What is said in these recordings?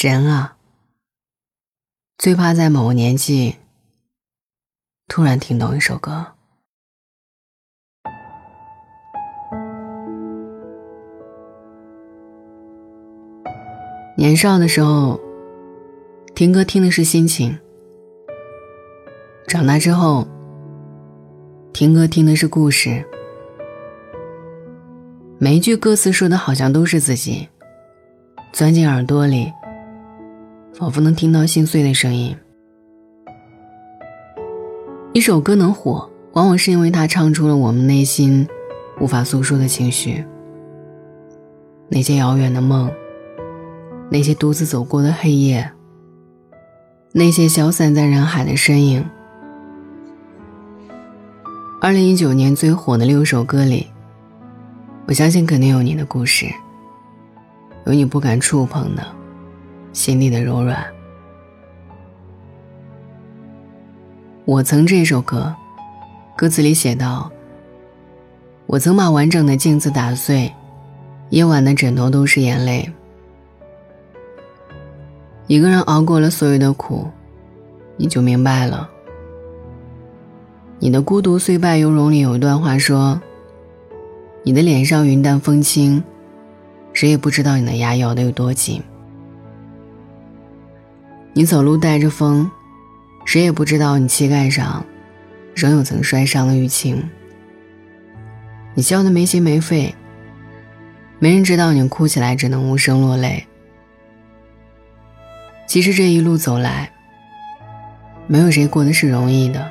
人啊，最怕在某个年纪突然听懂一首歌。年少的时候，听歌听的是心情；长大之后，听歌听的是故事。每一句歌词说的好像都是自己，钻进耳朵里，仿佛能听到心碎的声音。一首歌能火，往往是因为它唱出了我们内心无法诉说的情绪，那些遥远的梦。那些独自走过的黑夜，那些消散在人海的身影。二零一九年最火的六首歌里，我相信肯定有你的故事，有你不敢触碰的心里的柔软。我曾这首歌，歌词里写道：“我曾把完整的镜子打碎，夜晚的枕头都是眼泪。”一个人熬过了所有的苦，你就明白了。你的孤独虽败犹荣里有一段话说：“你的脸上云淡风轻，谁也不知道你的牙咬得有多紧。你走路带着风，谁也不知道你膝盖上仍有曾摔伤的淤青。你笑得没心没肺，没人知道你哭起来只能无声落泪。”其实这一路走来，没有谁过得是容易的。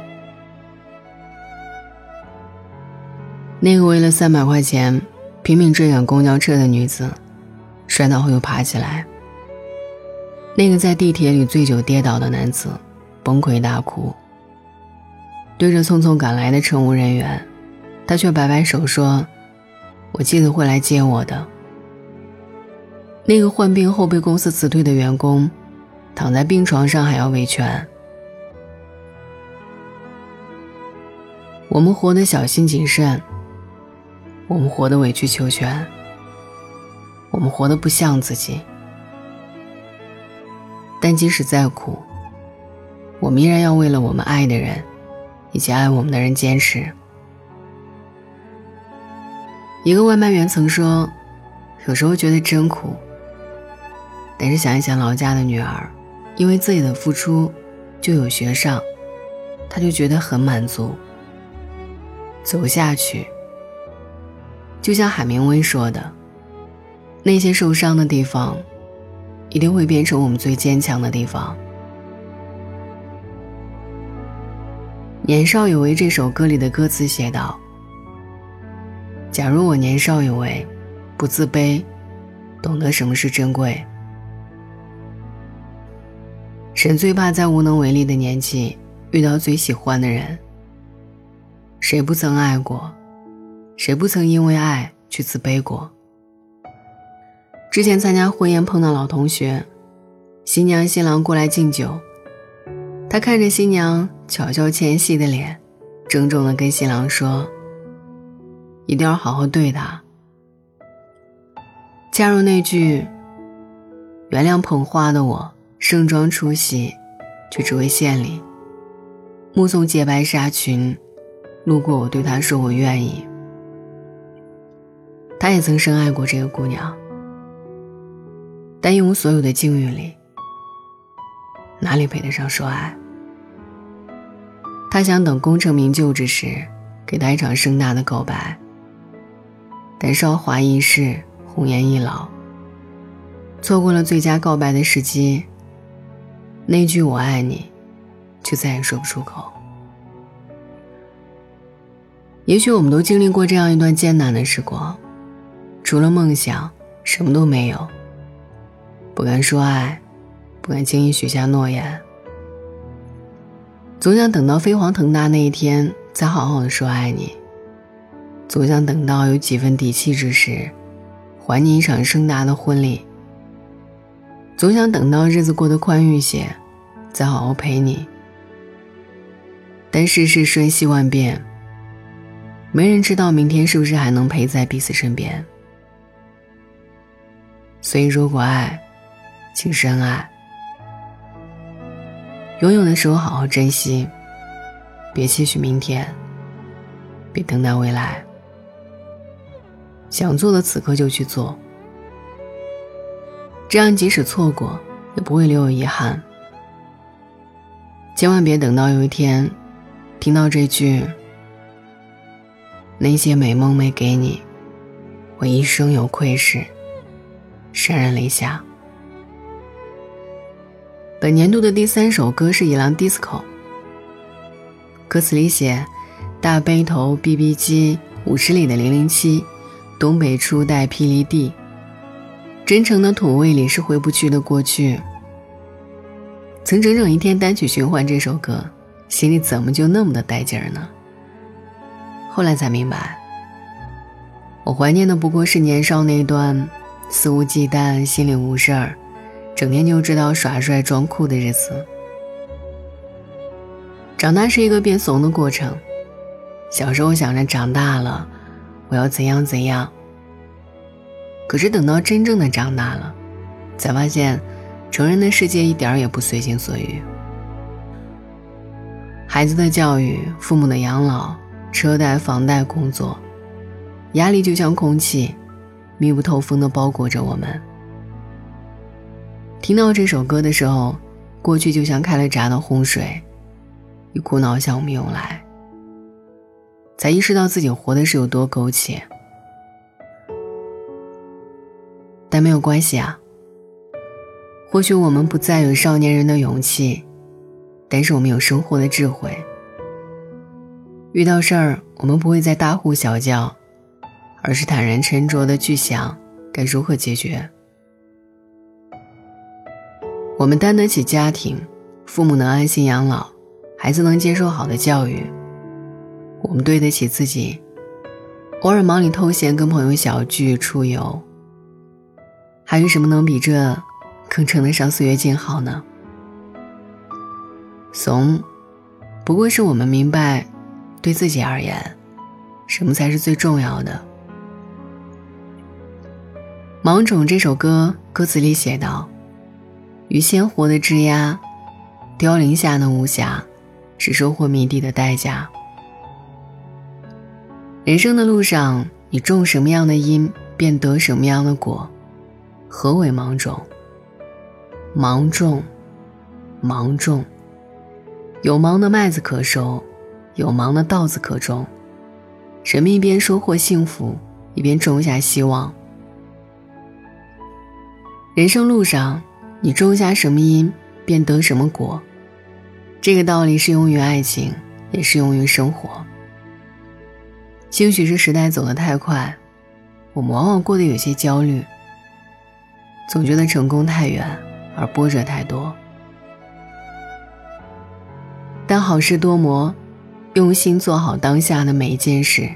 那个为了三百块钱拼命追赶公交车的女子，摔倒后又爬起来；那个在地铁里醉酒跌倒的男子，崩溃大哭。对着匆匆赶来的乘务人员，他却摆摆手说：“我记得会来接我的。”那个患病后被公司辞退的员工。躺在病床上还要维权。我们活得小心谨慎，我们活得委曲求全，我们活得不像自己。但即使再苦，我们依然要为了我们爱的人，以及爱我们的人坚持。一个外卖员曾说：“有时候觉得真苦，但是想一想老家的女儿。”因为自己的付出，就有学上，他就觉得很满足。走下去，就像海明威说的，那些受伤的地方，一定会变成我们最坚强的地方。年少有为这首歌里的歌词写道：“假如我年少有为，不自卑，懂得什么是珍贵。”人最怕在无能为力的年纪遇到最喜欢的人。谁不曾爱过？谁不曾因为爱去自卑过？之前参加婚宴碰到老同学，新娘新郎过来敬酒，他看着新娘巧笑纤细的脸，郑重的跟新郎说：“一定要好好对她。”加入那句：“原谅捧花的我。”盛装出席，却只为献礼。目送洁白纱裙路过，我对他说：“我愿意。”他也曾深爱过这个姑娘，但一无所有的境遇里，哪里配得上说爱？他想等功成名就之时，给他一场盛大的告白。但韶华易逝，红颜易老，错过了最佳告白的时机。那句“我爱你”，就再也说不出口。也许我们都经历过这样一段艰难的时光，除了梦想，什么都没有。不敢说爱，不敢轻易许下诺言，总想等到飞黄腾达那一天，再好好的说爱你。总想等到有几分底气之时，还你一场盛大的婚礼。总想等到日子过得宽裕些，再好好陪你。但世事瞬息万变，没人知道明天是不是还能陪在彼此身边。所以，如果爱，请深爱。拥有的时候好好珍惜，别期许明天，别等待未来。想做的此刻就去做，这样即使错过，也不会留有遗憾。千万别等到有一天，听到这句“那些美梦没给你，我一生有愧”时，潸然泪下。本年度的第三首歌是《野狼 DISCO》，歌词里写：“大背头，BB 机，五十里的零零七，东北初代霹雳地，真诚的土味里是回不去的过去。”曾整整一天单曲循环这首歌，心里怎么就那么的带劲儿呢？后来才明白，我怀念的不过是年少那段肆无忌惮、心里无事儿，整天就知道耍帅装酷的日子。长大是一个变怂的过程，小时候想着长大了我要怎样怎样，可是等到真正的长大了，才发现。成人的世界一点儿也不随心所欲，孩子的教育、父母的养老、车贷、房贷、工作，压力就像空气，密不透风的包裹着我们。听到这首歌的时候，过去就像开了闸的洪水，一股脑向我们涌来，才意识到自己活的是有多苟且。但没有关系啊。或许我们不再有少年人的勇气，但是我们有生活的智慧。遇到事儿，我们不会再大呼小叫，而是坦然沉着的去想该如何解决。我们担得起家庭，父母能安心养老，孩子能接受好的教育。我们对得起自己，偶尔忙里偷闲跟朋友小聚出游。还有什么能比这？更称得上岁月静好呢。怂，不过是我们明白，对自己而言，什么才是最重要的。《芒种》这首歌歌词里写道：“与鲜活的枝桠，凋零下的无暇，是收获迷地的代价。”人生的路上，你种什么样的因，便得什么样的果。何为芒种？芒种，芒种，有芒的麦子可收，有芒的稻子可种。人们一边收获幸福，一边种下希望。人生路上，你种下什么因，便得什么果。这个道理适用于爱情，也适用于生活。兴许是时代走得太快，我们往往过得有些焦虑，总觉得成功太远。而波折太多，但好事多磨，用心做好当下的每一件事，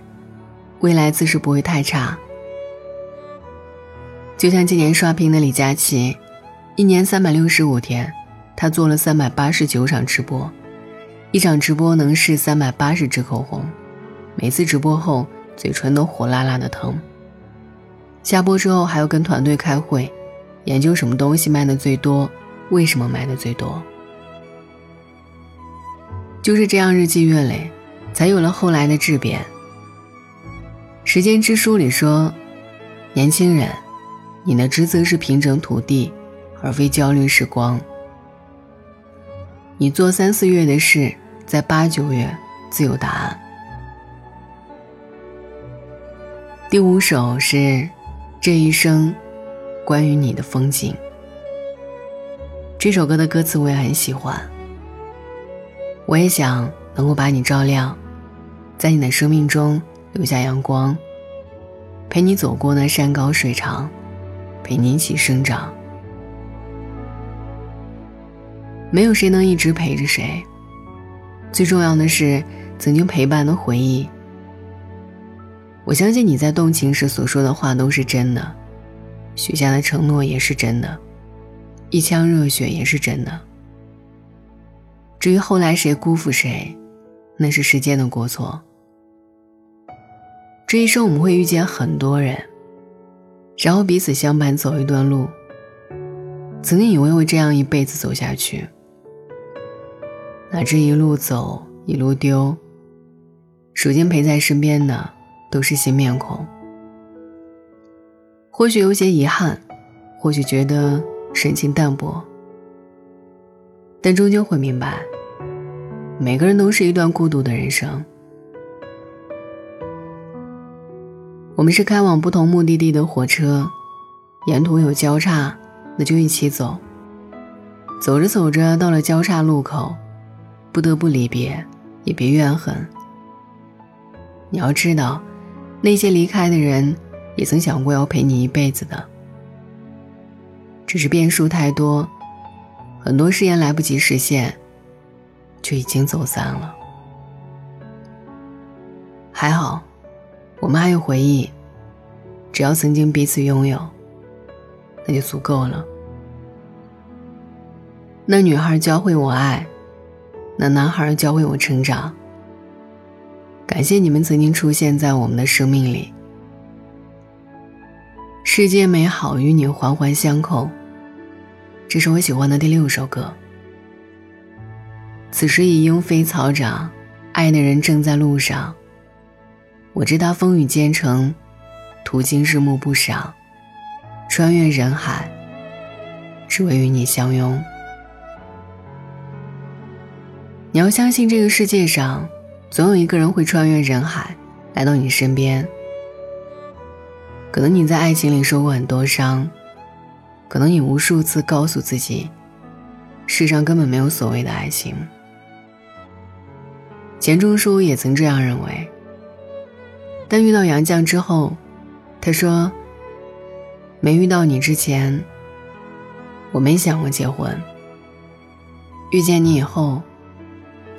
未来自是不会太差。就像今年刷屏的李佳琦，一年三百六十五天，他做了三百八十九场直播，一场直播能试三百八十支口红，每次直播后嘴唇都火辣辣的疼。下播之后还要跟团队开会。研究什么东西卖的最多？为什么卖的最多？就是这样日积月累，才有了后来的质变。《时间之书》里说：“年轻人，你的职责是平整土地，而非焦虑时光。你做三四月的事，在八九月自有答案。”第五首是这一生。关于你的风景，这首歌的歌词我也很喜欢。我也想能够把你照亮，在你的生命中留下阳光，陪你走过那山高水长，陪你一起生长。没有谁能一直陪着谁，最重要的是曾经陪伴的回忆。我相信你在动情时所说的话都是真的。许下的承诺也是真的，一腔热血也是真的。至于后来谁辜负谁，那是时间的过错。这一生我们会遇见很多人，然后彼此相伴走一段路，曾经以为会这样一辈子走下去，哪知一路走一路丢。如今陪在身边的都是新面孔，或许有些遗憾，或许觉得深情淡薄，但终究会明白，每个人都是一段孤独的人生。我们是开往不同目的地的火车，沿途有交叉。那就一起走。走着走着，到了交叉路口，不得不离别，也别怨恨。你要知道，那些离开的人，也曾想过要陪你一辈子的，只是变数太多，很多誓言来不及实现，就已经走散了。还好，我们还有回忆，只要曾经彼此拥有。那就足够了。那女孩教会我爱，那男孩教会我成长。感谢你们曾经出现在我们的生命里。世界美好与你环环相扣。这是我喜欢的第六首歌。此时已莺飞草长，爱的人正在路上。我知他风雨兼程，途经日暮不赏。穿越人海，只为与你相拥。你要相信，这个世界上总有一个人会穿越人海来到你身边。可能你在爱情里受过很多伤，可能你无数次告诉自己，世上根本没有所谓的爱情。钱钟书也曾这样认为，但遇到杨绛之后，他说。没遇到你之前，我没想过结婚。遇见你以后，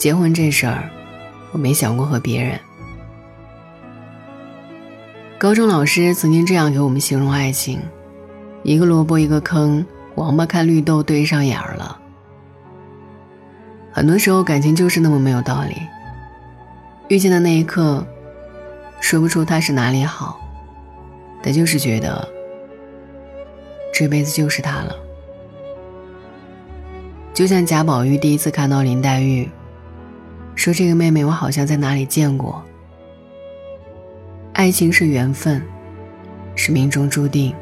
结婚这事儿，我没想过和别人。高中老师曾经这样给我们形容爱情：一个萝卜一个坑，王八看绿豆对上眼儿了。很多时候，感情就是那么没有道理。遇见的那一刻，说不出他是哪里好，但就是觉得。这辈子就是他了，就像贾宝玉第一次看到林黛玉，说：“这个妹妹我好像在哪里见过。”爱情是缘分，是命中注定。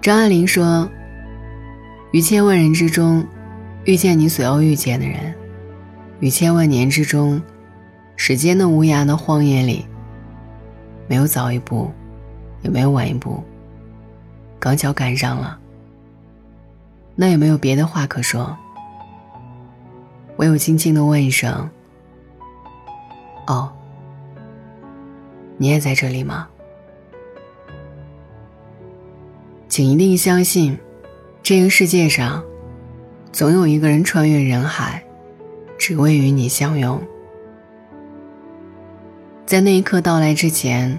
张爱玲说：“于千万人之中，遇见你所要遇见的人；于千万年之中，时间的无涯的荒野里，没有早一步。”也没有晚一步，刚巧赶上了。那也没有别的话可说，唯有轻轻的问一声：“哦，你也在这里吗？”请一定相信，这个世界上，总有一个人穿越人海，只为与你相拥。在那一刻到来之前。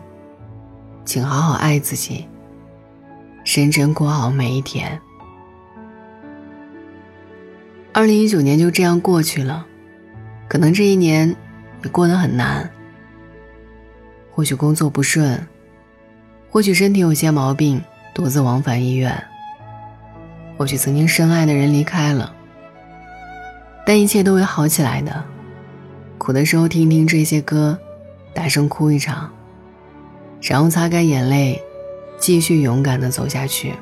请好好爱自己，认真过好每一天。二零一九年就这样过去了，可能这一年你过得很难，或许工作不顺，或许身体有些毛病，独自往返医院，或许曾经深爱的人离开了，但一切都会好起来的。苦的时候听听这些歌，大声哭一场。然后擦干眼泪，继续勇敢地走下去。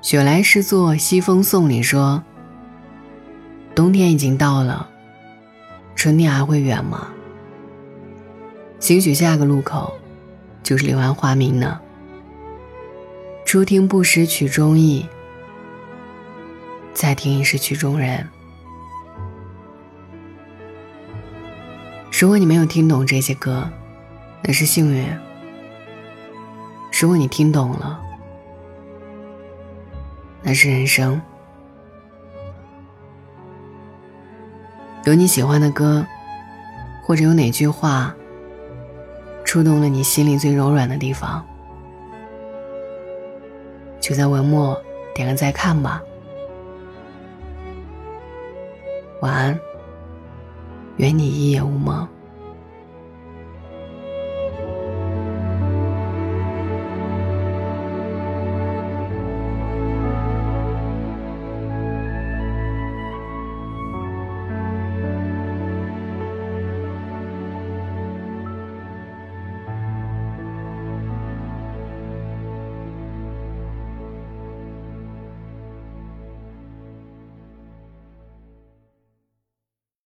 雪莱诗作《西风颂》里说：“冬天已经到了，春天还会远吗？兴许下个路口，就是柳暗花明呢。初听不识曲中意，再听已是曲中人。如果你没有听懂这些歌，那是幸运。如果你听懂了，那是人生。有你喜欢的歌，或者有哪句话触动了你心里最柔软的地方，就在文末点个再看吧。晚安，愿你一夜无梦。